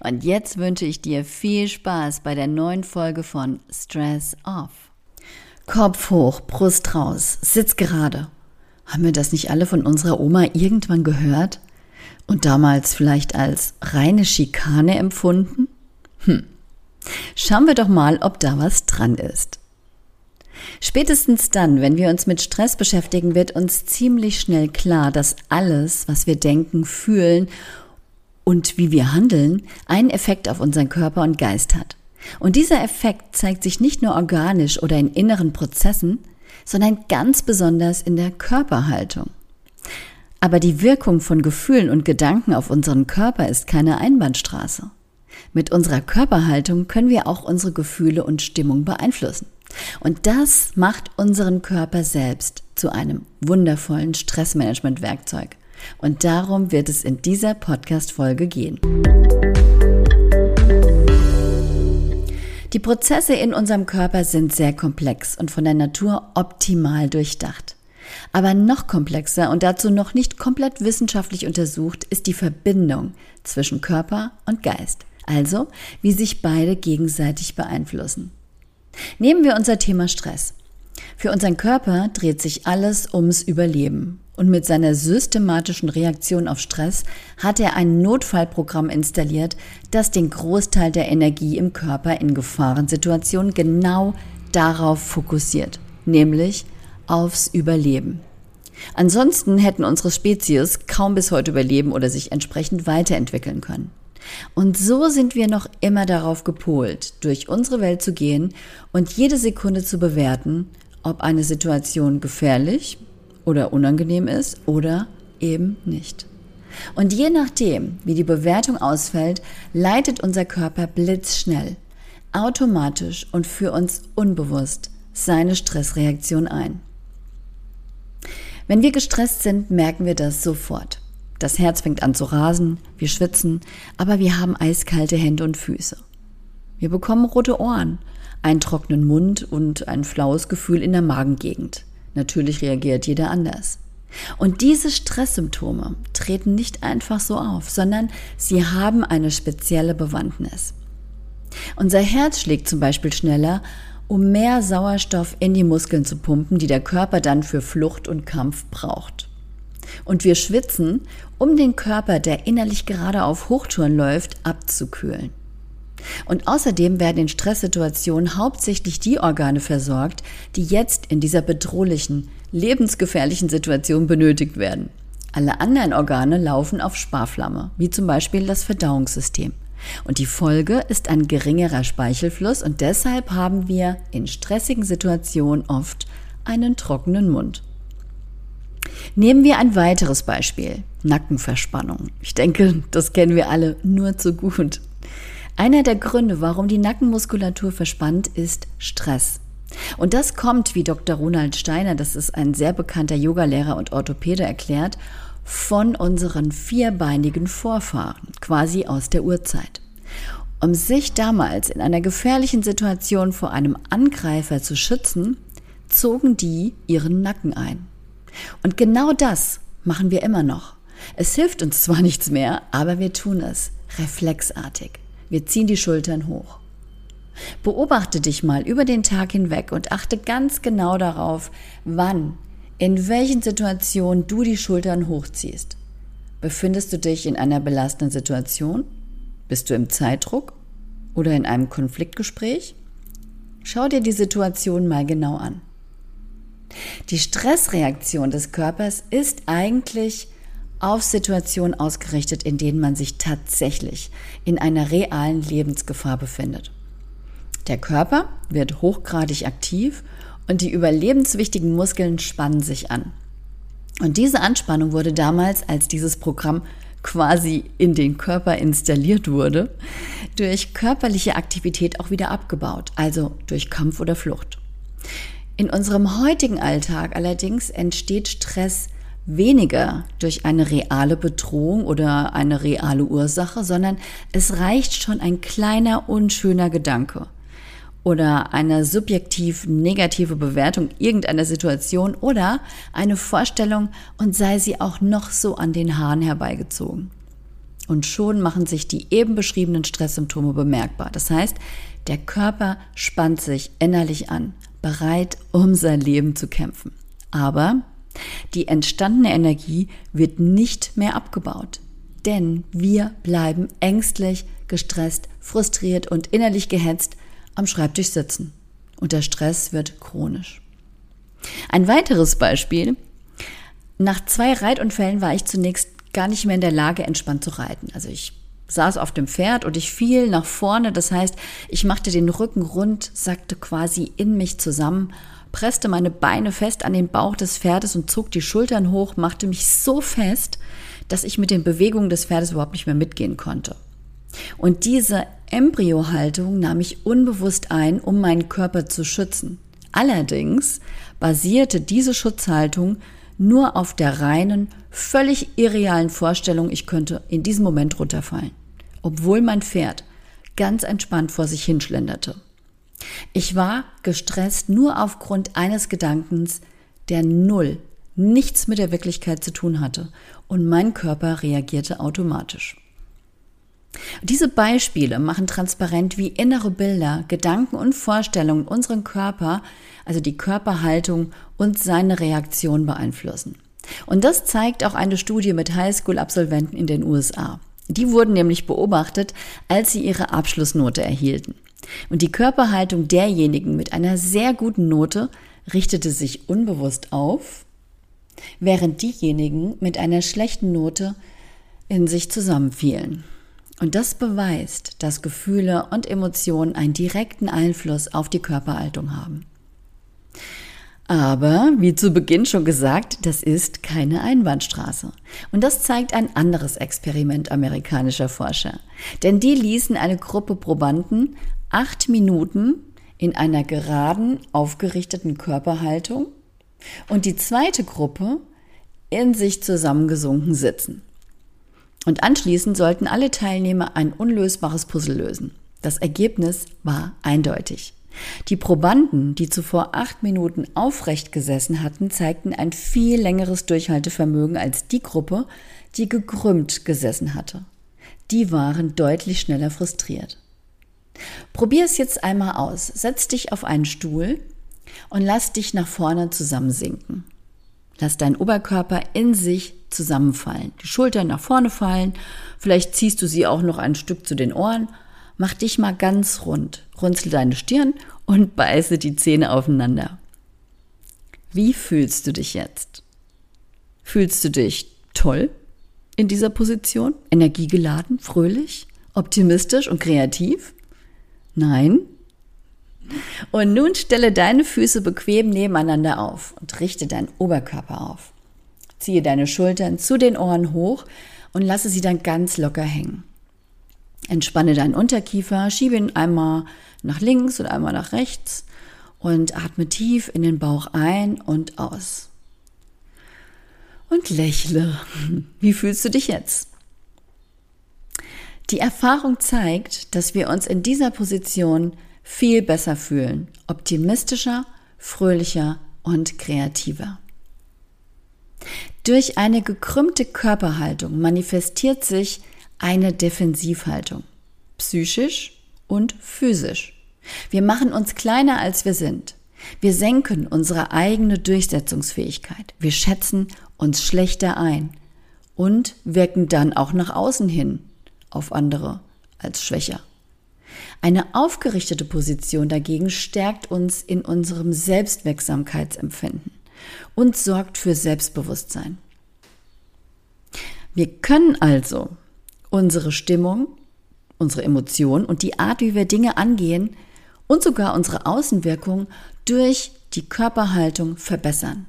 Und jetzt wünsche ich dir viel Spaß bei der neuen Folge von Stress Off. Kopf hoch, Brust raus, sitz gerade. Haben wir das nicht alle von unserer Oma irgendwann gehört? Und damals vielleicht als reine Schikane empfunden? Hm. Schauen wir doch mal, ob da was dran ist. Spätestens dann, wenn wir uns mit Stress beschäftigen, wird uns ziemlich schnell klar, dass alles, was wir denken, fühlen und wie wir handeln, einen Effekt auf unseren Körper und Geist hat. Und dieser Effekt zeigt sich nicht nur organisch oder in inneren Prozessen, sondern ganz besonders in der Körperhaltung. Aber die Wirkung von Gefühlen und Gedanken auf unseren Körper ist keine Einbahnstraße. Mit unserer Körperhaltung können wir auch unsere Gefühle und Stimmung beeinflussen. Und das macht unseren Körper selbst zu einem wundervollen Stressmanagement-Werkzeug. Und darum wird es in dieser Podcast-Folge gehen. Die Prozesse in unserem Körper sind sehr komplex und von der Natur optimal durchdacht. Aber noch komplexer und dazu noch nicht komplett wissenschaftlich untersucht ist die Verbindung zwischen Körper und Geist, also wie sich beide gegenseitig beeinflussen. Nehmen wir unser Thema Stress. Für unseren Körper dreht sich alles ums Überleben. Und mit seiner systematischen Reaktion auf Stress hat er ein Notfallprogramm installiert, das den Großteil der Energie im Körper in Gefahrensituationen genau darauf fokussiert, nämlich aufs Überleben. Ansonsten hätten unsere Spezies kaum bis heute überleben oder sich entsprechend weiterentwickeln können. Und so sind wir noch immer darauf gepolt, durch unsere Welt zu gehen und jede Sekunde zu bewerten, ob eine Situation gefährlich oder unangenehm ist oder eben nicht. Und je nachdem, wie die Bewertung ausfällt, leitet unser Körper blitzschnell, automatisch und für uns unbewusst seine Stressreaktion ein. Wenn wir gestresst sind, merken wir das sofort. Das Herz fängt an zu rasen, wir schwitzen, aber wir haben eiskalte Hände und Füße. Wir bekommen rote Ohren, einen trockenen Mund und ein flaues Gefühl in der Magengegend. Natürlich reagiert jeder anders. Und diese Stresssymptome treten nicht einfach so auf, sondern sie haben eine spezielle Bewandtnis. Unser Herz schlägt zum Beispiel schneller, um mehr Sauerstoff in die Muskeln zu pumpen, die der Körper dann für Flucht und Kampf braucht. Und wir schwitzen, um den Körper, der innerlich gerade auf Hochtouren läuft, abzukühlen. Und außerdem werden in Stresssituationen hauptsächlich die Organe versorgt, die jetzt in dieser bedrohlichen, lebensgefährlichen Situation benötigt werden. Alle anderen Organe laufen auf Sparflamme, wie zum Beispiel das Verdauungssystem. Und die Folge ist ein geringerer Speichelfluss und deshalb haben wir in stressigen Situationen oft einen trockenen Mund. Nehmen wir ein weiteres Beispiel. Nackenverspannung. Ich denke, das kennen wir alle nur zu gut. Einer der Gründe, warum die Nackenmuskulatur verspannt, ist Stress. Und das kommt, wie Dr. Ronald Steiner, das ist ein sehr bekannter Yogalehrer und Orthopäde, erklärt, von unseren vierbeinigen Vorfahren, quasi aus der Urzeit. Um sich damals in einer gefährlichen Situation vor einem Angreifer zu schützen, zogen die ihren Nacken ein. Und genau das machen wir immer noch. Es hilft uns zwar nichts mehr, aber wir tun es reflexartig. Wir ziehen die Schultern hoch. Beobachte dich mal über den Tag hinweg und achte ganz genau darauf, wann, in welchen Situationen du die Schultern hochziehst. Befindest du dich in einer belastenden Situation? Bist du im Zeitdruck oder in einem Konfliktgespräch? Schau dir die Situation mal genau an. Die Stressreaktion des Körpers ist eigentlich auf Situationen ausgerichtet, in denen man sich tatsächlich in einer realen Lebensgefahr befindet. Der Körper wird hochgradig aktiv und die überlebenswichtigen Muskeln spannen sich an. Und diese Anspannung wurde damals, als dieses Programm quasi in den Körper installiert wurde, durch körperliche Aktivität auch wieder abgebaut, also durch Kampf oder Flucht. In unserem heutigen Alltag allerdings entsteht Stress weniger durch eine reale Bedrohung oder eine reale Ursache, sondern es reicht schon ein kleiner unschöner Gedanke oder eine subjektiv negative Bewertung irgendeiner Situation oder eine Vorstellung und sei sie auch noch so an den Haaren herbeigezogen. Und schon machen sich die eben beschriebenen Stresssymptome bemerkbar. Das heißt, der Körper spannt sich innerlich an, bereit, um sein Leben zu kämpfen. Aber die entstandene Energie wird nicht mehr abgebaut, denn wir bleiben ängstlich, gestresst, frustriert und innerlich gehetzt am Schreibtisch sitzen. Und der Stress wird chronisch. Ein weiteres Beispiel. Nach zwei Reitunfällen war ich zunächst gar nicht mehr in der Lage, entspannt zu reiten. Also ich saß auf dem Pferd und ich fiel nach vorne. Das heißt, ich machte den Rücken rund, sackte quasi in mich zusammen presste meine Beine fest an den Bauch des Pferdes und zog die Schultern hoch, machte mich so fest, dass ich mit den Bewegungen des Pferdes überhaupt nicht mehr mitgehen konnte. Und diese Embryohaltung nahm ich unbewusst ein, um meinen Körper zu schützen. Allerdings basierte diese Schutzhaltung nur auf der reinen, völlig irrealen Vorstellung, ich könnte in diesem Moment runterfallen, obwohl mein Pferd ganz entspannt vor sich hinschlenderte. Ich war gestresst nur aufgrund eines Gedankens, der null, nichts mit der Wirklichkeit zu tun hatte und mein Körper reagierte automatisch. Diese Beispiele machen transparent, wie innere Bilder, Gedanken und Vorstellungen unseren Körper, also die Körperhaltung und seine Reaktion beeinflussen. Und das zeigt auch eine Studie mit Highschool-Absolventen in den USA. Die wurden nämlich beobachtet, als sie ihre Abschlussnote erhielten. Und die Körperhaltung derjenigen mit einer sehr guten Note richtete sich unbewusst auf, während diejenigen mit einer schlechten Note in sich zusammenfielen. Und das beweist, dass Gefühle und Emotionen einen direkten Einfluss auf die Körperhaltung haben. Aber, wie zu Beginn schon gesagt, das ist keine Einbahnstraße. Und das zeigt ein anderes Experiment amerikanischer Forscher. Denn die ließen eine Gruppe Probanden acht Minuten in einer geraden, aufgerichteten Körperhaltung und die zweite Gruppe in sich zusammengesunken sitzen. Und anschließend sollten alle Teilnehmer ein unlösbares Puzzle lösen. Das Ergebnis war eindeutig. Die Probanden, die zuvor acht Minuten aufrecht gesessen hatten, zeigten ein viel längeres Durchhaltevermögen als die Gruppe, die gekrümmt gesessen hatte. Die waren deutlich schneller frustriert. Probier es jetzt einmal aus. Setz dich auf einen Stuhl und lass dich nach vorne zusammensinken. Lass deinen Oberkörper in sich zusammenfallen. Die Schultern nach vorne fallen. Vielleicht ziehst du sie auch noch ein Stück zu den Ohren Mach dich mal ganz rund, runzel deine Stirn und beiße die Zähne aufeinander. Wie fühlst du dich jetzt? Fühlst du dich toll in dieser Position? Energiegeladen, fröhlich, optimistisch und kreativ? Nein? Und nun stelle deine Füße bequem nebeneinander auf und richte deinen Oberkörper auf. Ziehe deine Schultern zu den Ohren hoch und lasse sie dann ganz locker hängen. Entspanne deinen Unterkiefer, schiebe ihn einmal nach links und einmal nach rechts und atme tief in den Bauch ein und aus. Und lächle. Wie fühlst du dich jetzt? Die Erfahrung zeigt, dass wir uns in dieser Position viel besser fühlen, optimistischer, fröhlicher und kreativer. Durch eine gekrümmte Körperhaltung manifestiert sich eine Defensivhaltung, psychisch und physisch. Wir machen uns kleiner, als wir sind. Wir senken unsere eigene Durchsetzungsfähigkeit. Wir schätzen uns schlechter ein und wirken dann auch nach außen hin auf andere als schwächer. Eine aufgerichtete Position dagegen stärkt uns in unserem Selbstwirksamkeitsempfinden. und sorgt für Selbstbewusstsein. Wir können also unsere Stimmung, unsere Emotionen und die Art, wie wir Dinge angehen und sogar unsere Außenwirkung durch die Körperhaltung verbessern,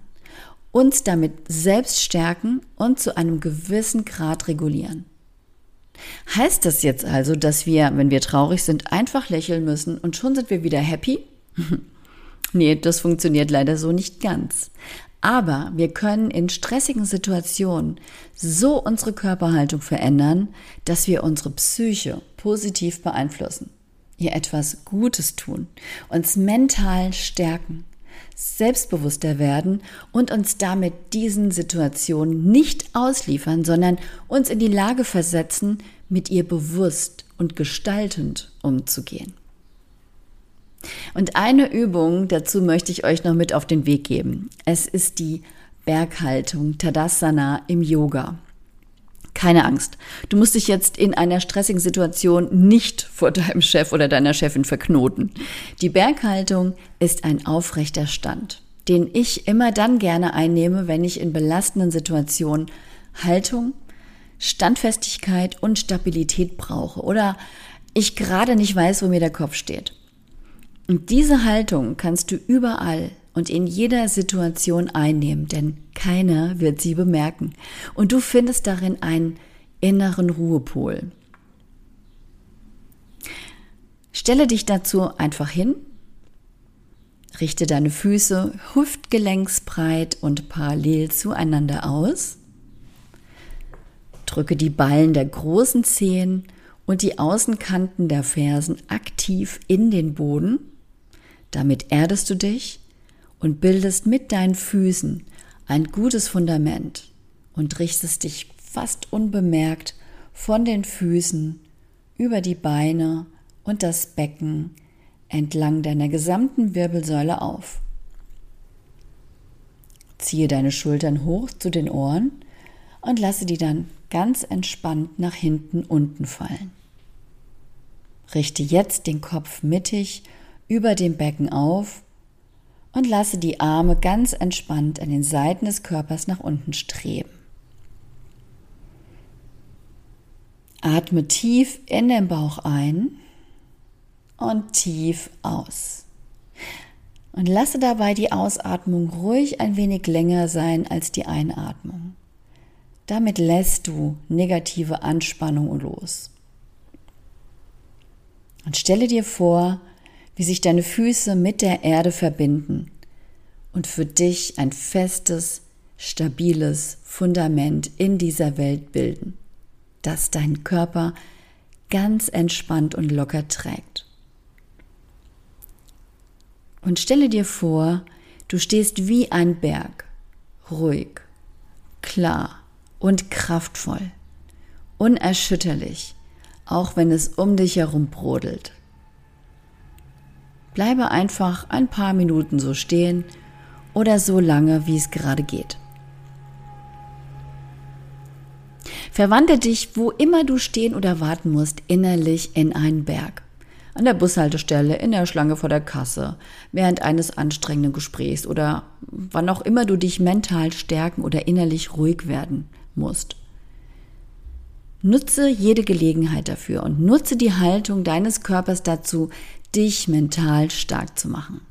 uns damit selbst stärken und zu einem gewissen Grad regulieren. Heißt das jetzt also, dass wir, wenn wir traurig sind, einfach lächeln müssen und schon sind wir wieder happy? nee, das funktioniert leider so nicht ganz. Aber wir können in stressigen Situationen so unsere Körperhaltung verändern, dass wir unsere Psyche positiv beeinflussen, ihr etwas Gutes tun, uns mental stärken, selbstbewusster werden und uns damit diesen Situationen nicht ausliefern, sondern uns in die Lage versetzen, mit ihr bewusst und gestaltend umzugehen. Und eine Übung dazu möchte ich euch noch mit auf den Weg geben. Es ist die Berghaltung Tadasana im Yoga. Keine Angst. Du musst dich jetzt in einer stressigen Situation nicht vor deinem Chef oder deiner Chefin verknoten. Die Berghaltung ist ein aufrechter Stand, den ich immer dann gerne einnehme, wenn ich in belastenden Situationen Haltung, Standfestigkeit und Stabilität brauche oder ich gerade nicht weiß, wo mir der Kopf steht. Und diese Haltung kannst du überall und in jeder Situation einnehmen, denn keiner wird sie bemerken. Und du findest darin einen inneren Ruhepol. Stelle dich dazu einfach hin, richte deine Füße hüftgelenksbreit und parallel zueinander aus, drücke die Ballen der großen Zehen und die Außenkanten der Fersen aktiv in den Boden damit erdest du dich und bildest mit deinen Füßen ein gutes Fundament und richtest dich fast unbemerkt von den Füßen über die Beine und das Becken entlang deiner gesamten Wirbelsäule auf. Ziehe deine Schultern hoch zu den Ohren und lasse die dann ganz entspannt nach hinten unten fallen. Richte jetzt den Kopf mittig über dem Becken auf und lasse die Arme ganz entspannt an den Seiten des Körpers nach unten streben. Atme tief in den Bauch ein und tief aus. Und lasse dabei die Ausatmung ruhig ein wenig länger sein als die Einatmung. Damit lässt du negative Anspannung los. Und stelle dir vor, wie sich deine Füße mit der Erde verbinden und für dich ein festes, stabiles Fundament in dieser Welt bilden, das deinen Körper ganz entspannt und locker trägt. Und stelle dir vor, du stehst wie ein Berg, ruhig, klar und kraftvoll, unerschütterlich, auch wenn es um dich herum brodelt. Bleibe einfach ein paar Minuten so stehen oder so lange, wie es gerade geht. Verwandle dich, wo immer du stehen oder warten musst, innerlich in einen Berg. An der Bushaltestelle, in der Schlange vor der Kasse, während eines anstrengenden Gesprächs oder wann auch immer du dich mental stärken oder innerlich ruhig werden musst. Nutze jede Gelegenheit dafür und nutze die Haltung deines Körpers dazu, dich mental stark zu machen.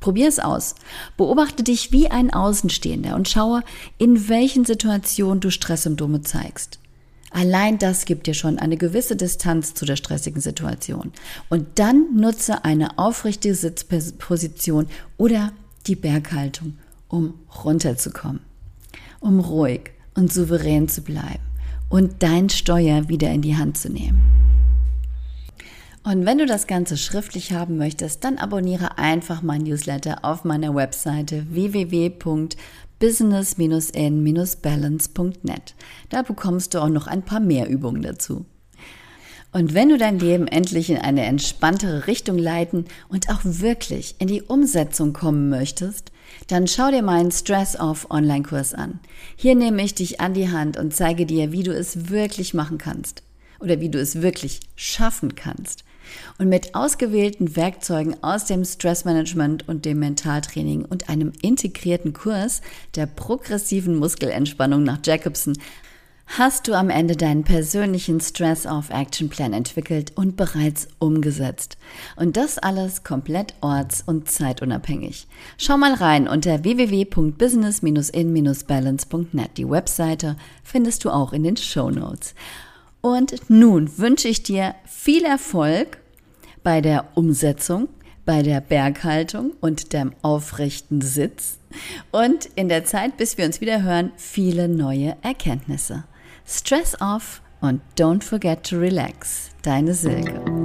Probier es aus. Beobachte dich wie ein Außenstehender und schaue, in welchen Situationen du Stresssymptome zeigst. Allein das gibt dir schon eine gewisse Distanz zu der stressigen Situation. Und dann nutze eine aufrichtige Sitzposition oder die Berghaltung, um runterzukommen, um ruhig und souverän zu bleiben und dein Steuer wieder in die Hand zu nehmen. Und wenn du das Ganze schriftlich haben möchtest, dann abonniere einfach mein Newsletter auf meiner Webseite www.business-in-balance.net. Da bekommst du auch noch ein paar mehr Übungen dazu. Und wenn du dein Leben endlich in eine entspanntere Richtung leiten und auch wirklich in die Umsetzung kommen möchtest, dann schau dir meinen Stress-Off Online-Kurs an. Hier nehme ich dich an die Hand und zeige dir, wie du es wirklich machen kannst oder wie du es wirklich schaffen kannst Und mit ausgewählten Werkzeugen aus dem Stressmanagement und dem Mentaltraining und einem integrierten Kurs der progressiven Muskelentspannung nach Jacobson hast du am Ende deinen persönlichen Stress-Off-Action-Plan entwickelt und bereits umgesetzt. Und das alles komplett orts- und zeitunabhängig. Schau mal rein unter www.business-in-balance.net. Die Webseite findest du auch in den Show Notes. Und nun wünsche ich dir viel Erfolg bei der Umsetzung, bei der Berghaltung und dem aufrechten Sitz und in der Zeit, bis wir uns wieder hören, viele neue Erkenntnisse. Stress off und don't forget to relax. Deine Silke.